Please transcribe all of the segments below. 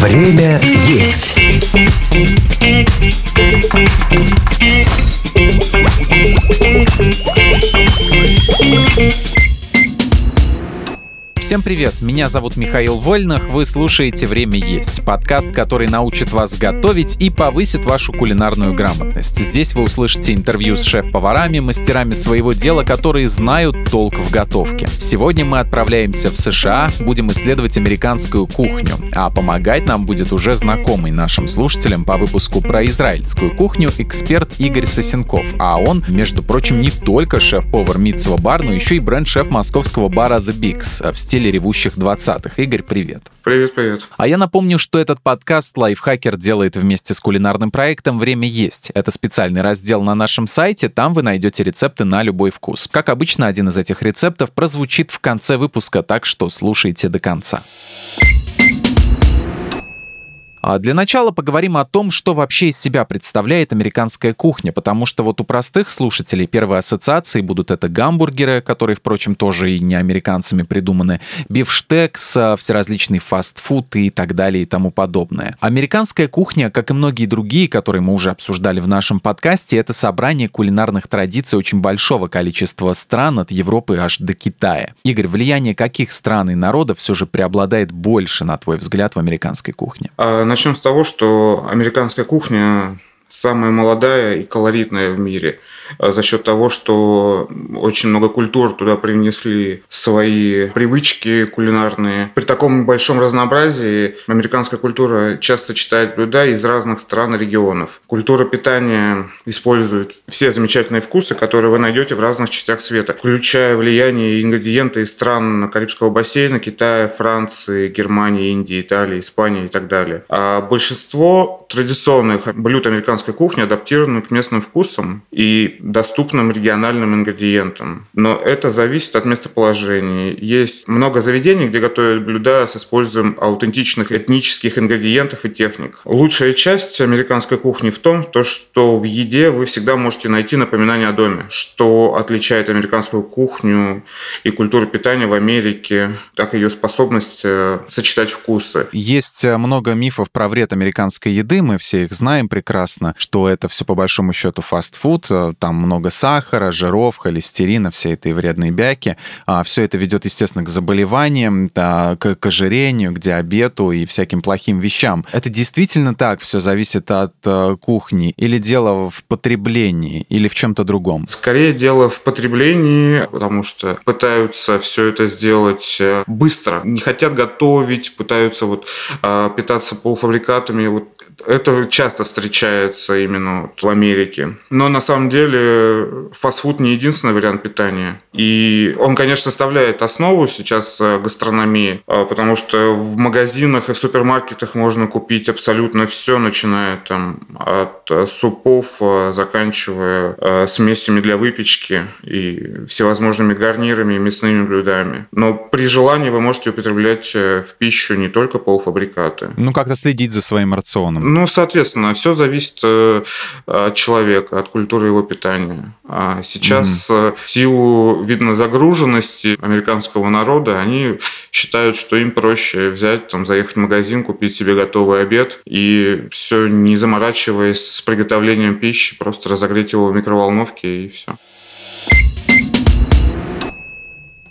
Время есть. Всем привет, меня зовут Михаил Вольных, вы слушаете «Время есть», подкаст, который научит вас готовить и повысит вашу кулинарную грамотность. Здесь вы услышите интервью с шеф-поварами, мастерами своего дела, которые знают толк в готовке. Сегодня мы отправляемся в США, будем исследовать американскую кухню, а помогать нам будет уже знакомый нашим слушателям по выпуску про израильскую кухню эксперт Игорь Сосенков, а он, между прочим, не только шеф-повар Митцева бар, но еще и бренд-шеф московского бара The Bigs в стиле ревущих 20-х. Игорь, привет. Привет, привет. А я напомню, что этот подкаст Лайфхакер делает вместе с кулинарным проектом «Время есть». Это специальный раздел на нашем сайте, там вы найдете рецепты на любой вкус. Как обычно, один из этих рецептов прозвучит в конце выпуска, так что слушайте до конца. Для начала поговорим о том, что вообще из себя представляет американская кухня, потому что вот у простых слушателей первые ассоциации будут это гамбургеры, которые, впрочем, тоже и не американцами придуманы, бифштекс, а, всеразличный фастфуд и так далее и тому подобное. Американская кухня, как и многие другие, которые мы уже обсуждали в нашем подкасте, это собрание кулинарных традиций очень большого количества стран от Европы аж до Китая. Игорь, влияние каких стран и народов все же преобладает больше, на твой взгляд, в американской кухне? А, Начнем с того, что американская кухня самая молодая и колоритная в мире – а за счет того, что очень много культур туда принесли свои привычки кулинарные. При таком большом разнообразии американская культура часто сочетает блюда из разных стран и регионов. Культура питания использует все замечательные вкусы, которые вы найдете в разных частях света, включая влияние и ингредиенты из стран Карибского бассейна, Китая, Франции, Германии, Индии, Италии, Испании и так далее. А большинство традиционных блюд американской кухни адаптированы к местным вкусам и доступным региональным ингредиентам. Но это зависит от местоположения. Есть много заведений, где готовят блюда с использованием аутентичных этнических ингредиентов и техник. Лучшая часть американской кухни в том, то, что в еде вы всегда можете найти напоминание о доме, что отличает американскую кухню и культуру питания в Америке, так и ее способность э, сочетать вкусы. Есть э, много мифов про вред американской еды, мы все их знаем прекрасно, что это все по большому счету фастфуд, э, там много сахара, жиров, холестерина, все этой вредные бяки. А, все это ведет, естественно, к заболеваниям, к, ожирению, к диабету и всяким плохим вещам. Это действительно так все зависит от э, кухни? Или дело в потреблении? Или в чем-то другом? Скорее дело в потреблении, потому что пытаются все это сделать э, быстро. Не хотят готовить, пытаются вот э, питаться полуфабрикатами. Вот это часто встречается именно в Америке. Но на самом деле фастфуд не единственный вариант питания. И он, конечно, составляет основу сейчас э, гастрономии, э, потому что в магазинах и в супермаркетах можно купить абсолютно все, начиная там от э, супов, заканчивая смесями для выпечки и всевозможными гарнирами и мясными блюдами. Но при желании вы можете употреблять в пищу не только полуфабрикаты. Ну, как-то следить за своим рационом. Ну, соответственно, все зависит от человека, от культуры его питания. А сейчас mm-hmm. в силу, видно, загруженности американского народа, они считают, что им проще взять, там, заехать в магазин, купить себе готовый обед и все не заморачиваясь с приготовлением пищи, просто разогреть его в микроволновке и все.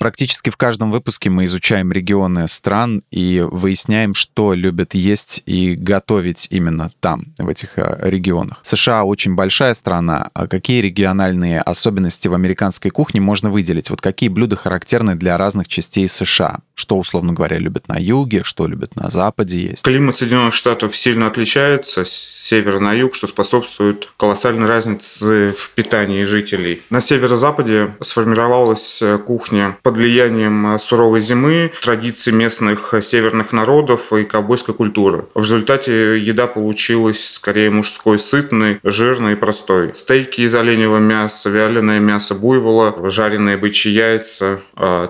Практически в каждом выпуске мы изучаем регионы стран и выясняем, что любят есть и готовить именно там, в этих э, регионах. США очень большая страна. А какие региональные особенности в американской кухне можно выделить? Вот какие блюда характерны для разных частей США? Что, условно говоря, любят на юге, что любят на западе есть? Климат Соединенных Штатов сильно отличается севера на юг, что способствует колоссальной разнице в питании жителей. На северо-западе сформировалась э, кухня под влиянием э, суровой зимы, традиций местных э, северных народов и ковбойской культуры. В результате еда получилась скорее мужской, сытной, жирной и простой. Стейки из оленевого мяса, вяленое мясо буйвола, жареные бычьи яйца,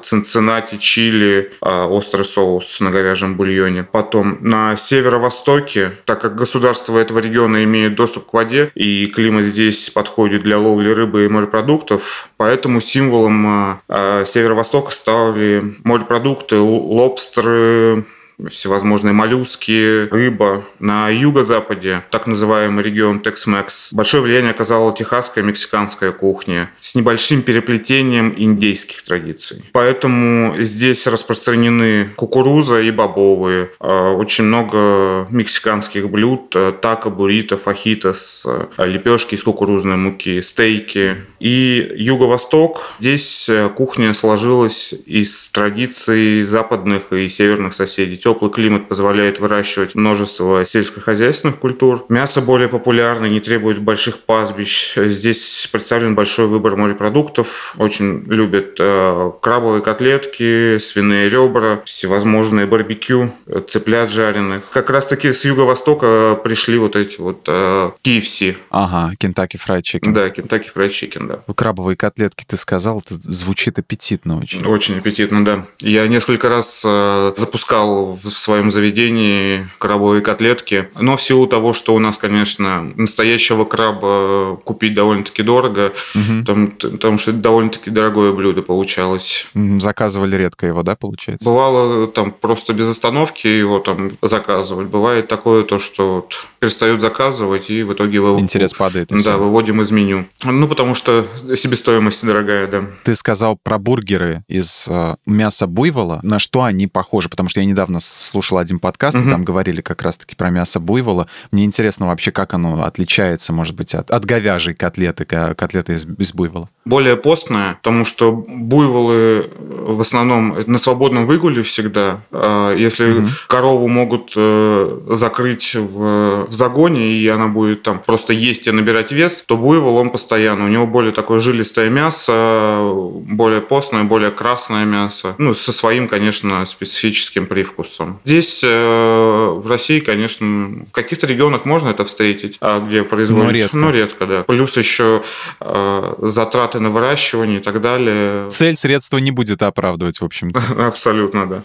цинциннати, чили, острый соус на говяжьем бульоне. Потом на северо-востоке, так как государство этого региона имеет доступ к воде, и климат здесь подходит для ловли рыбы и морепродуктов, поэтому символом э, северо-востока Востока стали морепродукты, лобстеры, всевозможные моллюски, рыба. На юго-западе, так называемый регион Tex-Mex, большое влияние оказала техасская и мексиканская кухня с небольшим переплетением индейских традиций. Поэтому здесь распространены кукуруза и бобовые. А, очень много мексиканских блюд, а, тако, буррито, фахитос, а, лепешки из кукурузной муки, стейки. И юго-восток, здесь кухня сложилась из традиций западных и северных соседей теплый климат позволяет выращивать множество сельскохозяйственных культур. Мясо более популярно, не требует больших пастбищ. Здесь представлен большой выбор морепродуктов. Очень любят э, крабовые котлетки, свиные ребра, всевозможные барбекю, цыплят жареных. Как раз таки с юго-востока пришли вот эти вот э, KFC. Ага, Kentucky Fried Chicken. Да, Kentucky Fried Chicken, да. Крабовые котлетки ты сказал, это звучит аппетитно очень. Очень аппетитно, да. Я несколько раз э, запускал в своем заведении крабовые котлетки. Но в силу того, что у нас, конечно, настоящего краба купить довольно-таки дорого, угу. потому, потому что это довольно-таки дорогое блюдо получалось. Заказывали редко его, да, получается? Бывало там просто без остановки его там заказывать. Бывает такое то, что вот перестают заказывать, и в итоге вы... Интерес падает. Да, все. выводим из меню. Ну, потому что себестоимость дорогая, да. Ты сказал про бургеры из э, мяса буйвола. На что они похожи? Потому что я недавно слушал один подкаст, угу. и там говорили как раз-таки про мясо буйвола. Мне интересно вообще, как оно отличается, может быть, от, от говяжьей котлеты, котлеты из, из буйвола. Более постное, потому что буйволы в основном на свободном выгуле всегда. А если угу. корову могут э, закрыть в, в загоне, и она будет там просто есть и набирать вес, то буйвол он постоянно. У него более такое жилистое мясо, более постное, более красное мясо. Ну, со своим, конечно, специфическим привкусом вкусом. Здесь э, в России, конечно, в каких-то регионах можно это встретить, а где производят. Но редко. Но редко, да. Плюс еще э, затраты на выращивание и так далее. Цель средства не будет оправдывать, в общем-то. Абсолютно, да.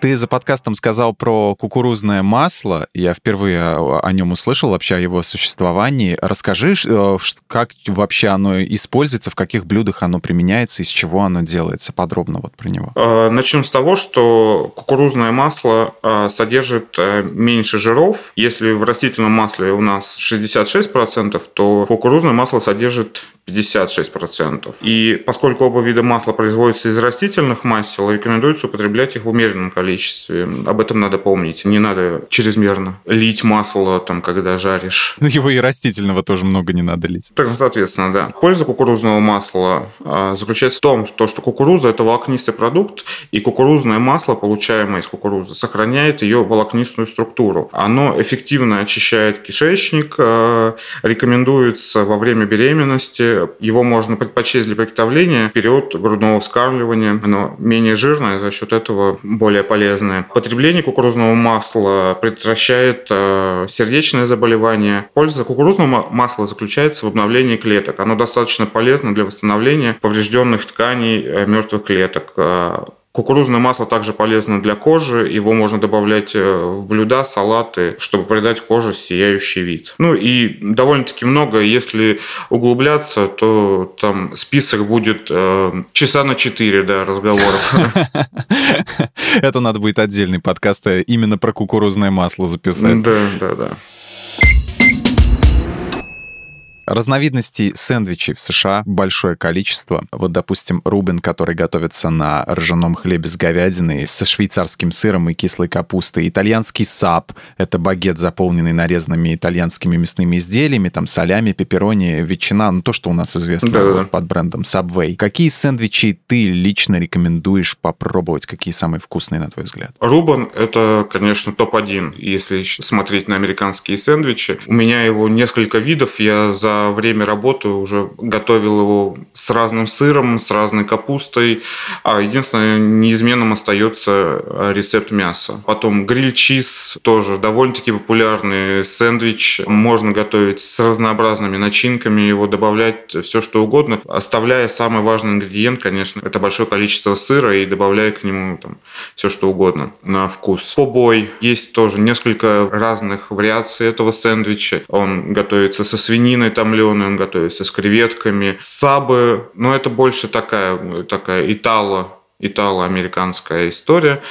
Ты за подкастом сказал про кукурузное масло. Я впервые о нем услышал, вообще о его существовании. Расскажи, э, как вообще оно используется, в каких блюдах оно применяется, из чего оно делается подробно вот про него. Э, начнем с того, что кукурузное масло э, содержит меньше жиров. Если в растительном масле у нас 66%, то кукурузное масло содержит 56%. И поскольку оба вида масла производятся из растительных масел, рекомендуется употреблять их в умеренном количестве. Об этом надо помнить. Не надо чрезмерно лить масло, там, когда жаришь. Ну, его и растительного тоже много не надо лить. Так, соответственно, да. Польза кукурузного масла а, заключается в том, что кукуруза – это волокнистый продукт, и кукурузное масло, получаемое из кукурузы, сохраняет ее волокнистую структуру. Оно эффективно очищает кишечник, а, рекомендуется во время беременности, его можно предпочесть для приготовления в период грудного вскармливания. Оно менее жирное, за счет этого более полезное. Потребление кукурузного масла предотвращает э, сердечное заболевание. Польза кукурузного масла заключается в обновлении клеток. Оно достаточно полезно для восстановления поврежденных тканей э, мертвых клеток. Э, Кукурузное масло также полезно для кожи, его можно добавлять э, в блюда, салаты, чтобы придать коже сияющий вид. Ну и довольно-таки много, если углубляться, то там список будет э, часа на 4 да, разговоров. Это надо будет отдельный подкаст э, именно про кукурузное масло записать. Да, да, да. Разновидностей сэндвичей в США большое количество. Вот, допустим, Рубин, который готовится на ржаном хлебе с говядиной, со швейцарским сыром и кислой капустой. Итальянский сап — это багет, заполненный нарезанными итальянскими мясными изделиями, там солями, пепперони, ветчина, ну то, что у нас известно да, да. под брендом Subway. Какие сэндвичи ты лично рекомендуешь попробовать? Какие самые вкусные, на твой взгляд? Рубан — это, конечно, топ-1, если смотреть на американские сэндвичи. У меня его несколько видов, я за время работы уже готовил его с разным сыром, с разной капустой. А единственное, неизменным остается рецепт мяса. Потом гриль-чиз, тоже довольно-таки популярный сэндвич. Можно готовить с разнообразными начинками, его добавлять все, что угодно, оставляя самый важный ингредиент, конечно, это большое количество сыра и добавляя к нему там, все, что угодно на вкус. Побой. Есть тоже несколько разных вариаций этого сэндвича. Он готовится со свининой, там томленый, он готовится с креветками. Сабы, ну это больше такая, такая итало итало-американская история.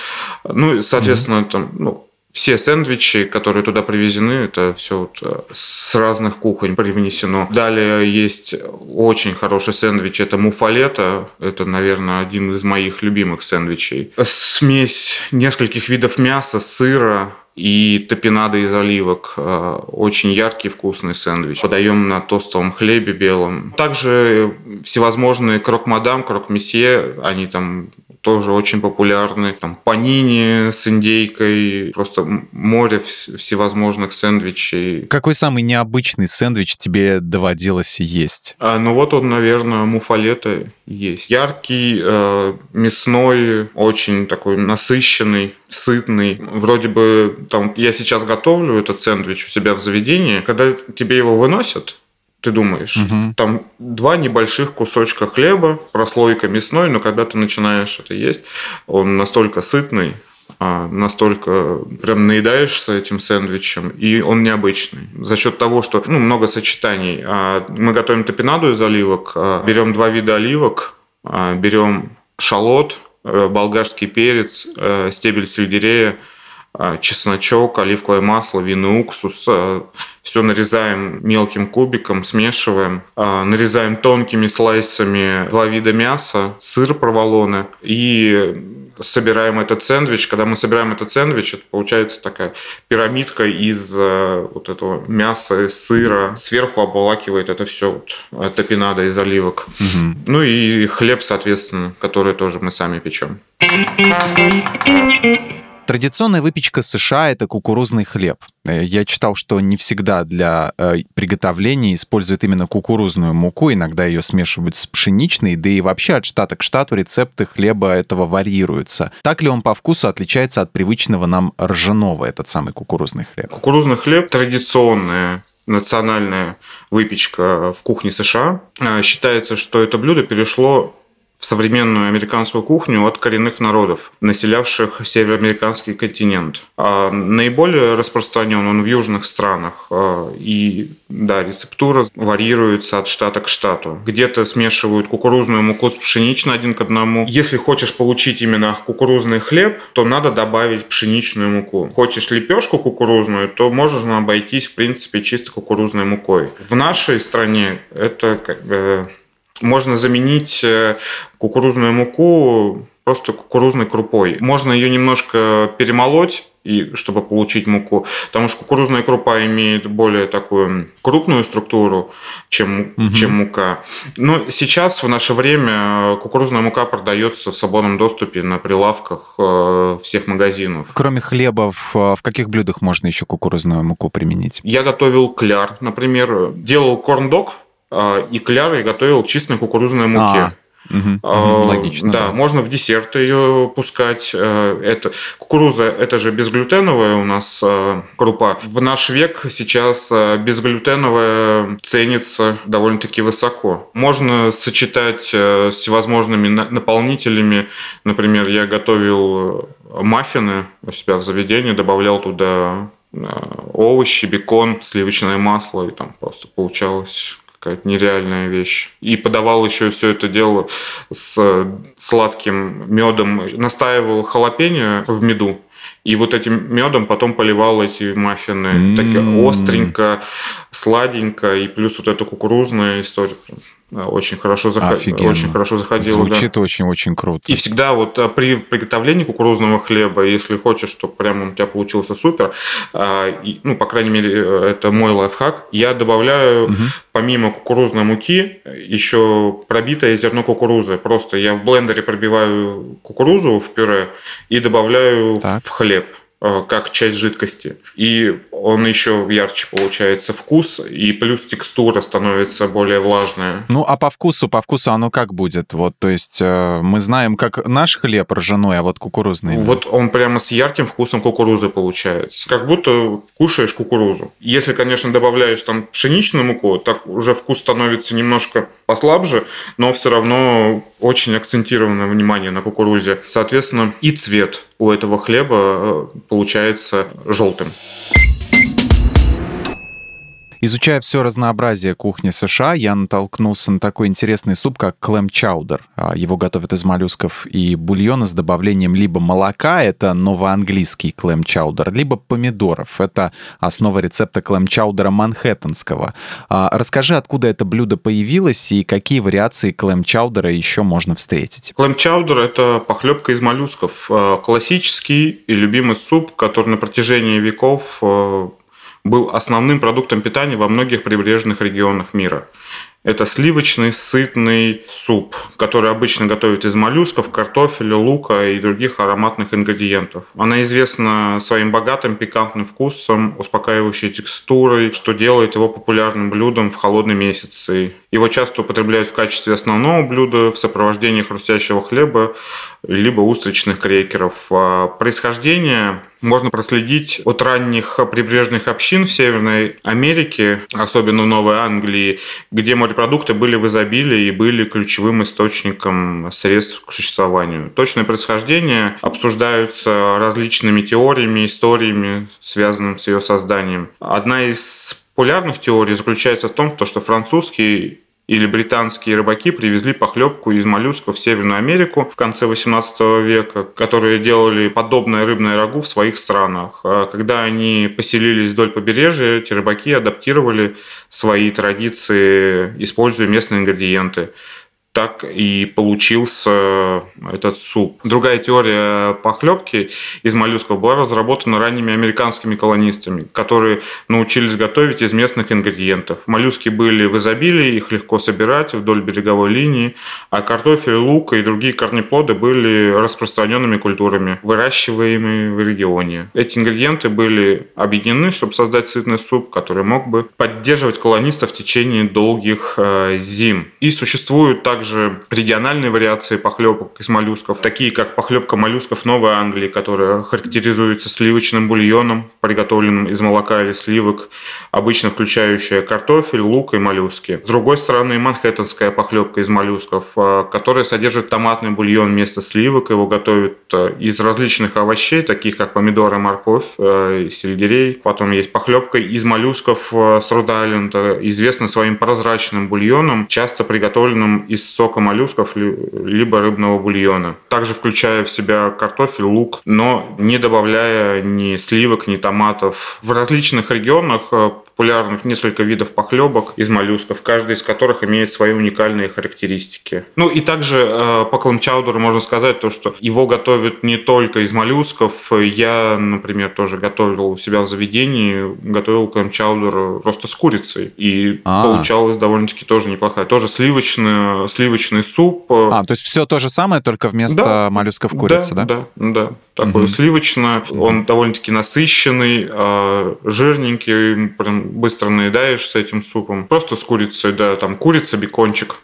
Ну, соответственно, mm-hmm. там, ну, все сэндвичи, которые туда привезены, это все вот э, с разных кухонь привнесено. Далее есть очень хороший сэндвич, это муфалета. Это, наверное, один из моих любимых сэндвичей. Смесь нескольких видов мяса, сыра, и топинада из оливок. Э, очень яркий, вкусный сэндвич. Подаем на тостовом хлебе белом. Также всевозможные крок-мадам, крок-месье, они там тоже очень популярны. Там панини с индейкой, просто море всевозможных сэндвичей. Какой самый необычный сэндвич тебе доводилось есть? А, ну вот он, наверное, муфалета есть. Яркий, э, мясной, очень такой насыщенный, сытный. Вроде бы там я сейчас готовлю этот сэндвич у себя в заведении. Когда тебе его выносят, ты думаешь, угу. там два небольших кусочка хлеба, прослойка мясной, но когда ты начинаешь это есть, он настолько сытный, а, настолько прям наедаешься этим сэндвичем, и он необычный. За счет того, что ну, много сочетаний. А, мы готовим топинаду из оливок, а, берем два вида оливок, берем шалот, болгарский перец, э, стебель сельдерея, а, чесночок, оливковое масло, винный уксус. Все нарезаем мелким кубиком, смешиваем. Нарезаем тонкими слайсами два вида мяса, сыр проволоны и собираем этот сэндвич. Когда мы собираем этот сэндвич, это получается такая пирамидка из вот этого мяса и сыра. Сверху обволакивает это все вот, топинада из оливок. Угу. Ну и хлеб, соответственно, который тоже мы сами печем. Традиционная выпечка США — это кукурузный хлеб. Э, я читал, что не всегда для э, приготовления используют именно кукурузную муку, иногда ее смешивают с пшеничной, да и вообще от штата к штату рецепты хлеба этого варьируются. Так ли он по вкусу отличается от привычного нам ржаного, этот самый кукурузный хлеб? Кукурузный хлеб традиционная национальная выпечка в кухне США. Э, считается, что это блюдо перешло в современную американскую кухню от коренных народов, населявших североамериканский континент. А наиболее распространен он в южных странах. А, и да, рецептура варьируется от штата к штату. Где-то смешивают кукурузную муку с пшеничной один к одному. Если хочешь получить именно кукурузный хлеб, то надо добавить пшеничную муку. Хочешь лепешку кукурузную, то можно обойтись, в принципе, чисто кукурузной мукой. В нашей стране это как бы можно заменить э, кукурузную муку просто кукурузной крупой. Можно ее немножко перемолоть, и чтобы получить муку, потому что кукурузная крупа имеет более такую крупную структуру, чем, угу. чем мука. Но сейчас, в наше время, кукурузная мука продается в свободном доступе на прилавках э, всех магазинов. Кроме хлеба, в, в каких блюдах можно еще кукурузную муку применить? Я готовил кляр, например, делал корн-дог, а, и кляр я готовил чисто на кукурузной муке. А. Угу, Логично. Да, да, можно в десерт ее пускать. Э, это кукуруза, это же безглютеновая у нас э, крупа. В наш век сейчас э, безглютеновая ценится довольно-таки высоко. Можно сочетать с всевозможными наполнителями. Например, я готовил маффины у себя в заведении, добавлял туда овощи, бекон, сливочное масло, и там просто получалось какая-то нереальная вещь. И подавал еще все это дело с сладким медом, настаивал халапеньо в меду, и вот этим медом потом поливал эти маффины. Mm-hmm. Так остренько, сладенько, и плюс вот эта кукурузная история. Очень хорошо, заход... очень хорошо заходило. Звучит да. очень-очень круто. И всегда вот а, при приготовлении кукурузного хлеба, если хочешь, чтобы прямо у тебя получился супер, а, ну, по крайней мере, это мой лайфхак, я добавляю угу. помимо кукурузной муки еще пробитое зерно кукурузы. Просто я в блендере пробиваю кукурузу в пюре и добавляю так. в хлеб. Э, как часть жидкости. И он еще ярче получается вкус, и плюс текстура становится более влажная. Ну, а по вкусу, по вкусу оно как будет? Вот, то есть э, мы знаем, как наш хлеб ржаной, а вот кукурузный. Вот он прямо с ярким вкусом кукурузы получается. Как будто кушаешь кукурузу. Если, конечно, добавляешь там пшеничную муку, так уже вкус становится немножко послабже, но все равно очень акцентированное внимание на кукурузе. Соответственно, и цвет у этого хлеба э, получается желтым. Изучая все разнообразие кухни США, я натолкнулся на такой интересный суп, как клэм-чаудер. А, его готовят из моллюсков и бульона с добавлением либо молока, это новоанглийский клэм-чаудер, либо помидоров. Это основа рецепта клэм-чаудера манхэттенского. А, расскажи, откуда это блюдо появилось и какие вариации клэм-чаудера еще можно встретить? Клэм-чаудер — это похлебка из моллюсков. А, классический и любимый суп, который на протяжении веков был основным продуктом питания во многих прибрежных регионах мира. Это сливочный сытный суп, который обычно готовят из моллюсков, картофеля, лука и других ароматных ингредиентов. Она известна своим богатым пикантным вкусом, успокаивающей текстурой, что делает его популярным блюдом в холодные месяцы. Его часто употребляют в качестве основного блюда в сопровождении хрустящего хлеба либо устричных крекеров. А происхождение можно проследить от ранних прибрежных общин в Северной Америке, особенно в Новой Англии, где морепродукты были в изобилии и были ключевым источником средств к существованию. Точное происхождение обсуждаются различными теориями, историями, связанными с ее созданием. Одна из популярных теорий заключается в том, что французский или британские рыбаки привезли похлебку из моллюсков в Северную Америку в конце 18 века, которые делали подобное рыбное рагу в своих странах. А когда они поселились вдоль побережья, эти рыбаки адаптировали свои традиции, используя местные ингредиенты так и получился этот суп. Другая теория похлебки из моллюсков была разработана ранними американскими колонистами, которые научились готовить из местных ингредиентов. Моллюски были в изобилии, их легко собирать вдоль береговой линии, а картофель, лук и другие корнеплоды были распространенными культурами, выращиваемыми в регионе. Эти ингредиенты были объединены, чтобы создать сытный суп, который мог бы поддерживать колонистов в течение долгих э, зим. И существуют также также региональные вариации похлебок из моллюсков, такие как похлебка моллюсков Новой Англии, которая характеризуется сливочным бульоном, приготовленным из молока или сливок, обычно включающая картофель, лук и моллюски. С другой стороны, манхэттенская похлебка из моллюсков, э, которая содержит томатный бульон вместо сливок. Его готовят э, из различных овощей, таких как помидоры, морковь, э, сельдерей. Потом есть похлебка из моллюсков с Род-Айленда, известна своим прозрачным бульоном, часто приготовленным из сока моллюсков, либо рыбного бульона. Также включая в себя картофель, лук, но не добавляя ни сливок, ни томатов. В различных регионах э, популярных несколько видов похлебок из моллюсков, каждый из которых имеет свои уникальные характеристики. Ну и также э, по кламчаудеру можно сказать то, что его готовят не только из моллюсков. Я, например, тоже готовил у себя в заведении, готовил кламчаудер просто с курицей. И А-а-а. получалось довольно-таки тоже неплохая. Тоже сливочный, сливочный суп. А, то есть все то же самое, только вместо да, моллюсков курицы, да? Да, да, да. Такой угу. сливочный. Он довольно-таки насыщенный, э, жирненький, прям быстро наедаешь с этим супом. Просто с курицей, да, там курица, бекончик.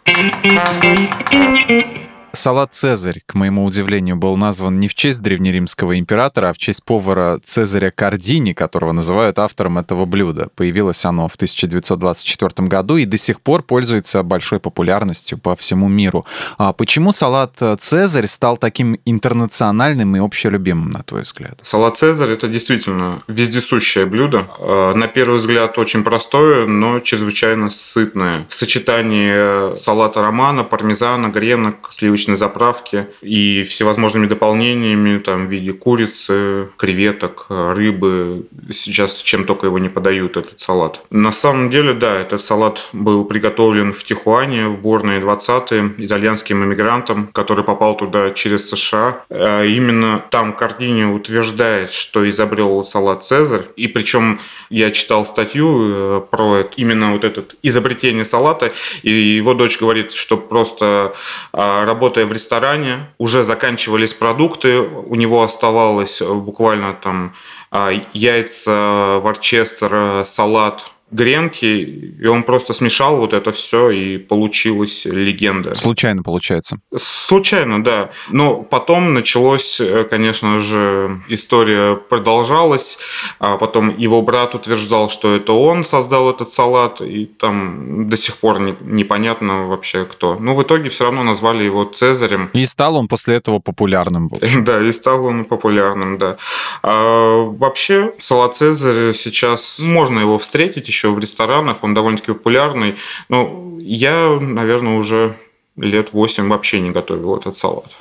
Салат «Цезарь», к моему удивлению, был назван не в честь древнеримского императора, а в честь повара Цезаря Кардини, которого называют автором этого блюда. Появилось оно в 1924 году и до сих пор пользуется большой популярностью по всему миру. А почему салат «Цезарь» стал таким интернациональным и общелюбимым, на твой взгляд? Салат «Цезарь» — это действительно вездесущее блюдо. А, на первый взгляд очень простое, но чрезвычайно сытное. В сочетании салата романа, пармезана, гренок, сливочного обычной заправке и всевозможными дополнениями там, в виде курицы, креветок, рыбы. Сейчас чем только его не подают, этот салат. На самом деле, да, этот салат был приготовлен в Тихуане в бурные 20-е итальянским иммигрантом, который попал туда через США. А именно там Кардини утверждает, что изобрел салат Цезарь. И причем я читал статью э, про это, именно вот это изобретение салата, и его дочь говорит, что просто а, работа работая в ресторане, уже заканчивались продукты, у него оставалось буквально там а, яйца, ворчестер, салат, гренки, и он просто смешал вот это все, и получилась легенда. Случайно получается? Случайно, да. Но потом началось, э, конечно же, история продолжалась, а потом его брат утверждал, что это он создал этот салат, и там до сих пор не, непонятно вообще кто. Но в итоге все равно назвали его Цезарем. И стал он после этого популярным. Да, и стал он популярным, да. А вообще, салат Цезарь сейчас можно его встретить еще в ресторанах, он довольно-таки популярный. Но я, наверное, уже лет 8 вообще не готовил этот салат.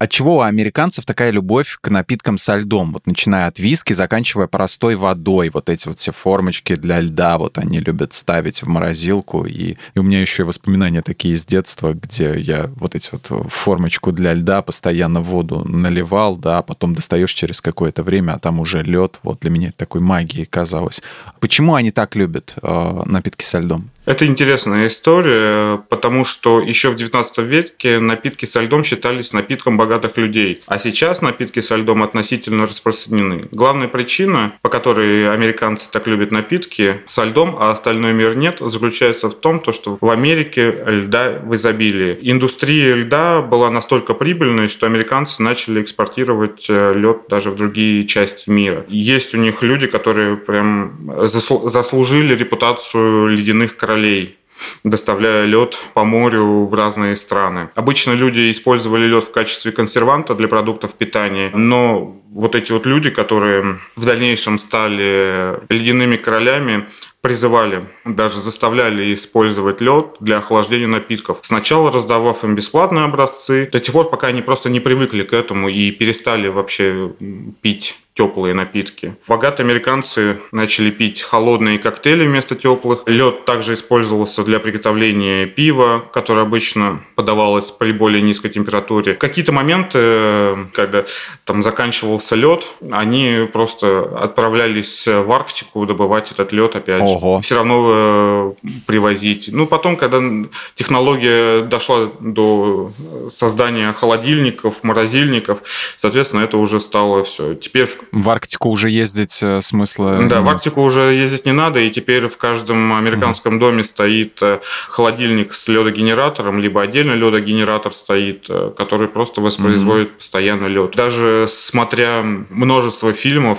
От чего у американцев такая любовь к напиткам со льдом? Вот начиная от виски, заканчивая простой водой. Вот эти вот все формочки для льда, вот они любят ставить в морозилку. И, и у меня еще и воспоминания такие из детства, где я вот эти вот формочку для льда постоянно воду наливал, да, а потом достаешь через какое-то время, а там уже лед. Вот для меня это такой магией казалось. Почему они так любят э, напитки со льдом? Это интересная история, потому что еще в 19 веке напитки со льдом считались напитком богатых людей, а сейчас напитки со льдом относительно распространены. Главная причина, по которой американцы так любят напитки со льдом, а остальной мир нет, заключается в том, что в Америке льда в изобилии. Индустрия льда была настолько прибыльной, что американцы начали экспортировать э, лед даже в другие части мира. Есть у них люди, которые прям заслужили репутацию ледяных королей королей доставляя лед по морю в разные страны. Обычно люди использовали лед в качестве консерванта для продуктов питания, но вот эти вот люди, которые в дальнейшем стали ледяными королями, призывали, даже заставляли использовать лед для охлаждения напитков. Сначала раздавав им бесплатные образцы, до тех пор, пока они просто не привыкли к этому и перестали вообще пить теплые напитки. Богатые американцы начали пить холодные коктейли вместо теплых. Лед также использовался для приготовления пива, которое обычно подавалось при более низкой температуре. В какие-то моменты, когда там заканчивался лед, они просто отправлялись в Арктику добывать этот лед опять. Ого. Все равно э, привозить. Ну, потом, когда технология дошла до создания холодильников, морозильников, соответственно, это уже стало все. Теперь в Арктику уже ездить э, смысла... Да, в Арктику уже ездить не надо, и теперь в каждом американском mm доме стоит э, холодильник с ледогенератором, либо отдельно ледогенератор стоит, который просто воспроизводит mm постоянно лед. Даже смотря множество фильмов,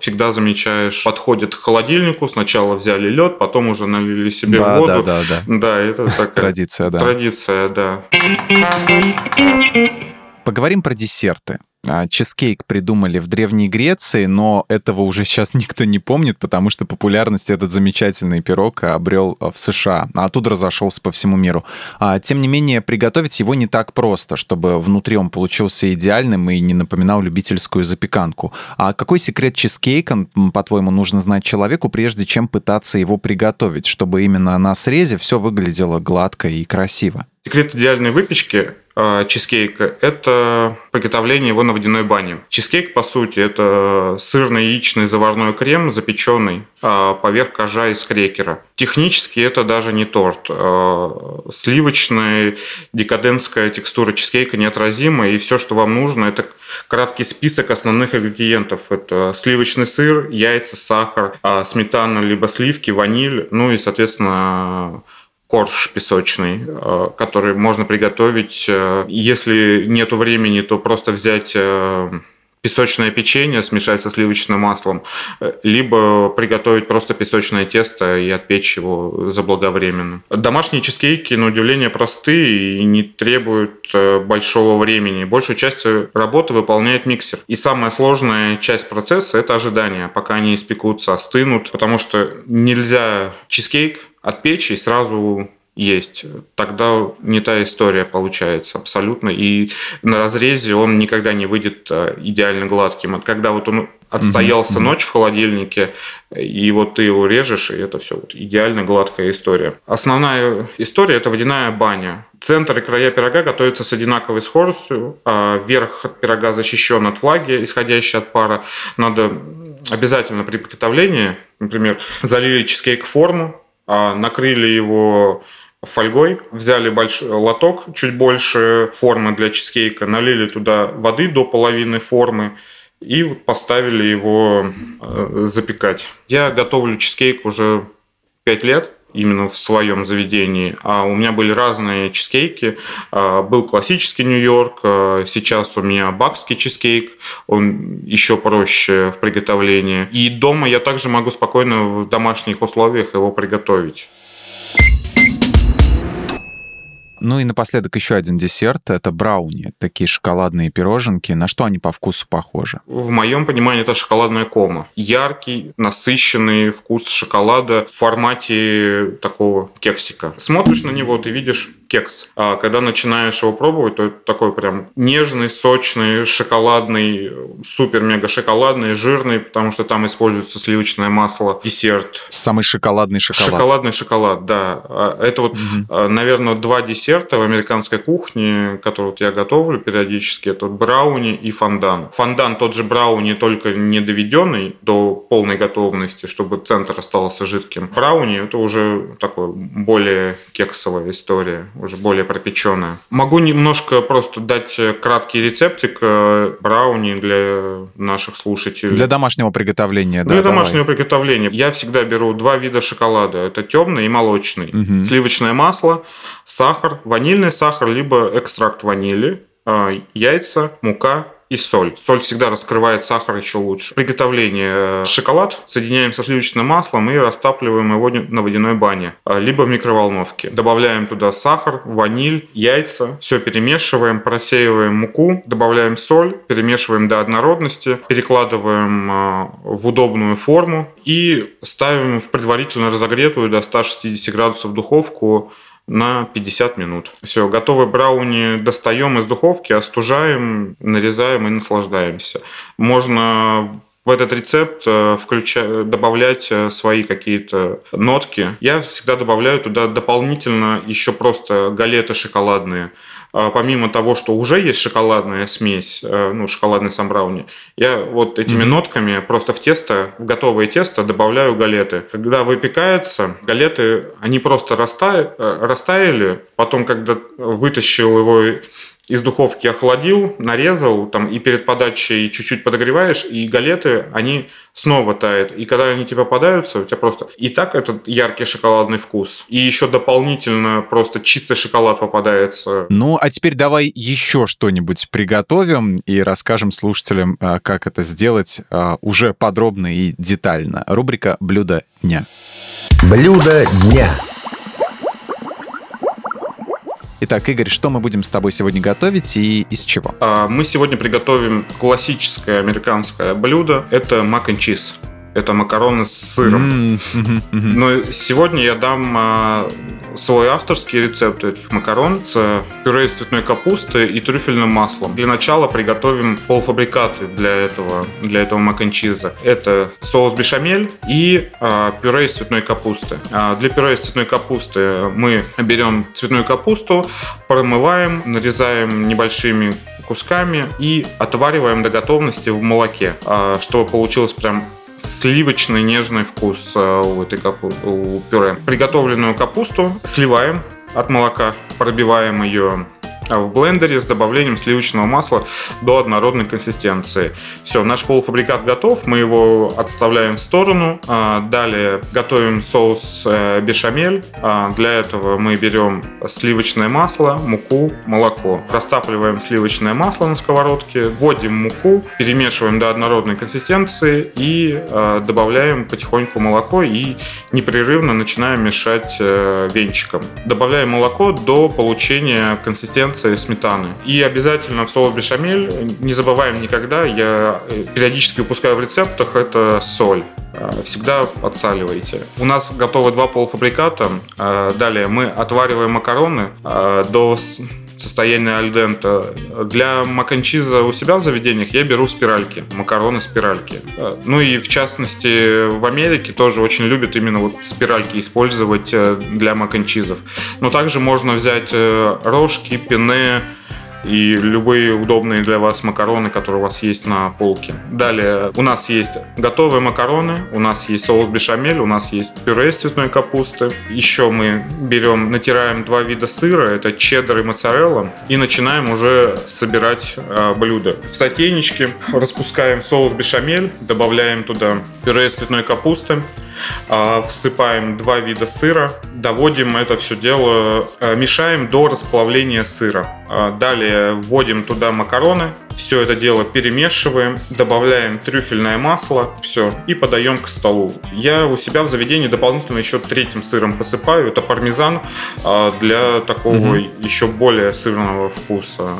всегда замечаешь, подходит к холодильнику, сначала взяли лед, потом уже налили себе да, воду. Да, да, да. Да, это такая... Традиция, да. Традиция, да. Поговорим про десерты. А, чизкейк придумали в Древней Греции, но этого уже сейчас никто не помнит, потому что популярность этот замечательный пирог обрел в США, а оттуда разошелся по всему миру. А, тем не менее, приготовить его не так просто, чтобы внутри он получился идеальным и не напоминал любительскую запеканку. А какой секрет чизкейка, по-твоему, нужно знать человеку, прежде чем пытаться его приготовить, чтобы именно на срезе все выглядело гладко и красиво? Секрет идеальной выпечки чизкейка – это приготовление его на водяной бане. Чизкейк, по сути, это сырно-яичный заварной крем, запеченный э, поверх кожа из крекера. Технически это даже не торт. Э, сливочная декадентская текстура чизкейка неотразима, и все, что вам нужно, это краткий список основных ингредиентов. Это сливочный сыр, яйца, сахар, сметана, либо сливки, ваниль, ну и, соответственно, корж песочный, э, который можно приготовить. Э, если нету времени, то просто взять э, песочное печенье, смешать со сливочным маслом, либо приготовить просто песочное тесто и отпечь его заблаговременно. Домашние чизкейки, на удивление, простые и не требуют большого времени. Большую часть работы выполняет миксер. И самая сложная часть процесса – это ожидание, пока они испекутся, остынут, потому что нельзя чизкейк от печи сразу есть, тогда не та история получается абсолютно. И на разрезе он никогда не выйдет э, идеально гладким. Когда вот он отстоялся mm-hmm. ночь в холодильнике, и вот ты его режешь, и это все вот идеально гладкая история. Основная история – это водяная баня. Центр и края пирога готовятся с одинаковой скоростью, а верх пирога защищен от влаги, исходящей от пара. Надо обязательно при приготовлении, например, залили чизкейк форму, накрыли его фольгой, взяли большой лоток, чуть больше формы для чизкейка, налили туда воды до половины формы и поставили его э, запекать. Я готовлю чизкейк уже 5 лет, именно в своем заведении. А у меня были разные чизкейки. А, был классический Нью-Йорк, а, сейчас у меня бакский чизкейк, он еще проще в приготовлении. И дома я также могу спокойно в домашних условиях его приготовить. Ну и напоследок еще один десерт. Это брауни. Такие шоколадные пироженки. На что они по вкусу похожи? В моем понимании это шоколадная кома. Яркий, насыщенный вкус шоколада в формате такого кексика. Смотришь на него, ты видишь кекс. А когда начинаешь его пробовать, то это такой прям нежный, сочный, шоколадный, супер-мега шоколадный, жирный, потому что там используется сливочное масло, десерт. Самый шоколадный шоколад. Шоколадный шоколад, да. А это вот, угу. наверное, два десерта в американской кухне, которые вот я готовлю периодически. Это вот брауни и фондан. Фондан тот же брауни, только не доведенный до полной готовности, чтобы центр остался жидким. Брауни это уже такой более кексовая история уже более пропеченная. Могу немножко просто дать краткий рецептик э, брауни для наших слушателей. Для домашнего приготовления, да. Для давай. домашнего приготовления. Я всегда беру два вида шоколада. Это темный и молочный. Угу. Сливочное масло, сахар, ванильный сахар, либо экстракт ванили, э, яйца, мука и соль. Соль всегда раскрывает сахар еще лучше. Приготовление. Шоколад соединяем со сливочным маслом и растапливаем его на водяной бане, а, либо в микроволновке. Добавляем туда сахар, ваниль, яйца, все перемешиваем, просеиваем муку, добавляем соль, перемешиваем до однородности, перекладываем а, в удобную форму и ставим в предварительно разогретую до 160 градусов духовку на 50 минут. Все, готовый брауни достаем из духовки, остужаем, нарезаем и наслаждаемся. Можно в этот рецепт э, включать, добавлять э, свои какие-то нотки. Я всегда добавляю туда дополнительно еще просто галеты шоколадные. А, помимо того, что уже есть шоколадная смесь, э, ну, шоколадный сам брауни, я вот этими mm-hmm. нотками просто в тесто, в готовое тесто добавляю галеты. Когда выпекается, галеты, они просто растаяли потом, когда вытащил его из духовки охладил, нарезал, там и перед подачей чуть-чуть подогреваешь, и галеты, они снова тают. И когда они тебе попадаются, у тебя просто и так этот яркий шоколадный вкус, и еще дополнительно просто чистый шоколад попадается. Ну, а теперь давай еще что-нибудь приготовим и расскажем слушателям, а, как это сделать а, уже подробно и детально. Рубрика «Блюдо дня». Блюдо дня. Итак, Игорь, что мы будем с тобой сегодня готовить и из чего? А, мы сегодня приготовим классическое американское блюдо. Это мак and чиз. Это макароны с сыром. Но сегодня я дам а, свой авторский рецепт этих макарон с пюре из цветной капусты и трюфельным маслом. Для начала приготовим полуфабрикаты для этого, для этого маканчиза. Это соус бешамель и а, пюре из цветной капусты. А, для пюре из цветной капусты мы берем цветную капусту, промываем, нарезаем небольшими кусками и отвариваем до готовности в молоке, чтобы получилось прям сливочный нежный вкус э, у этой капу- у пюре. Приготовленную капусту сливаем от молока, пробиваем ее а в блендере с добавлением сливочного масла до однородной консистенции. Все, наш полуфабрикат готов, мы его отставляем в сторону. А, далее готовим соус э, бешамель. А, для этого мы берем сливочное масло, муку, молоко. Растапливаем сливочное масло на сковородке, вводим муку, перемешиваем до однородной консистенции и добавляем потихоньку молоко и непрерывно начинаем мешать э, венчиком. Добавляем молоко до получения консистенции концентрации сметаны. И обязательно в соус бешамель, не забываем никогда, я э, периодически выпускаю в рецептах, это соль э, всегда отсаливайте. У нас готовы два полуфабриката. Э, далее мы отвариваем макароны до состояния альдента. Для маканчиза у себя в заведениях я беру спиральки, макароны спиральки. Ну и в частности в Америке тоже очень любят именно вот спиральки использовать для маканчизов. Но также можно взять рожки, пене, и любые удобные для вас макароны, которые у вас есть на полке. Далее у нас есть готовые макароны, у нас есть соус бешамель, у нас есть пюре из цветной капусты. Еще мы берем, натираем два вида сыра, это чеддер и моцарелла, и начинаем уже собирать э, блюдо. В сотейничке распускаем соус бешамель, добавляем туда пюре из цветной капусты, А, всыпаем два вида сыра, доводим это все дело, э, мешаем до расплавления сыра. А, далее вводим туда макароны, все это дело перемешиваем, добавляем трюфельное масло, все, и подаем к столу. Я у себя в заведении дополнительно еще третьим сыром посыпаю, это пармезан а, для такого угу. еще более сырного вкуса,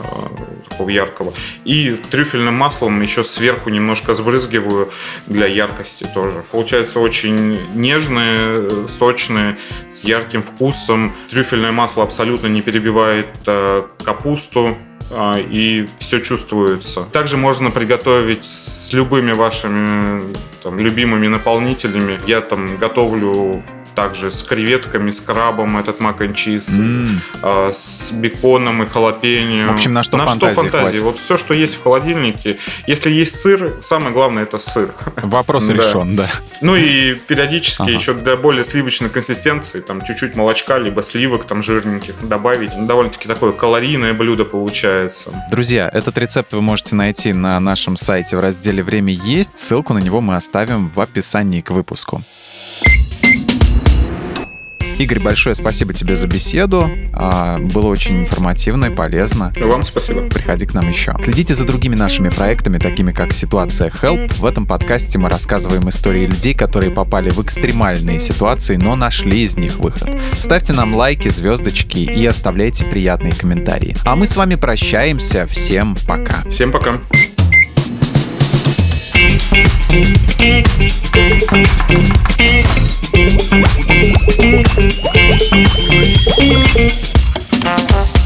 такого яркого. И трюфельным маслом еще сверху немножко сбрызгиваю для яркости тоже. Получается очень нежные, сочные, с ярким вкусом. Трюфельное масло абсолютно не перебивает э, капусту э, и все чувствуется. Также можно приготовить с любыми вашими там, любимыми наполнителями. Я там готовлю также с креветками, с крабом этот мак н чиз, с беконом и халапеньо. В общем, на что на фантазии что фантазии. Вот все, что есть в холодильнике. Если есть сыр, самое главное это сыр. Вопрос да. решен, да. Ну и периодически ага. еще для более сливочной консистенции, там чуть-чуть молочка, либо сливок там жирненьких добавить. Довольно-таки такое калорийное блюдо получается. Друзья, этот рецепт вы можете найти на нашем сайте в разделе «Время есть». Ссылку на него мы оставим в описании к выпуску. Игорь, большое спасибо тебе за беседу. А, было очень информативно и полезно. Вам спасибо. Приходи к нам еще. Следите за другими нашими проектами, такими как «Ситуация Help». В этом подкасте мы рассказываем истории людей, которые попали в экстремальные ситуации, но нашли из них выход. Ставьте нам лайки, звездочки и оставляйте приятные комментарии. А мы с вами прощаемся. Всем пока. Всем пока. Thank you.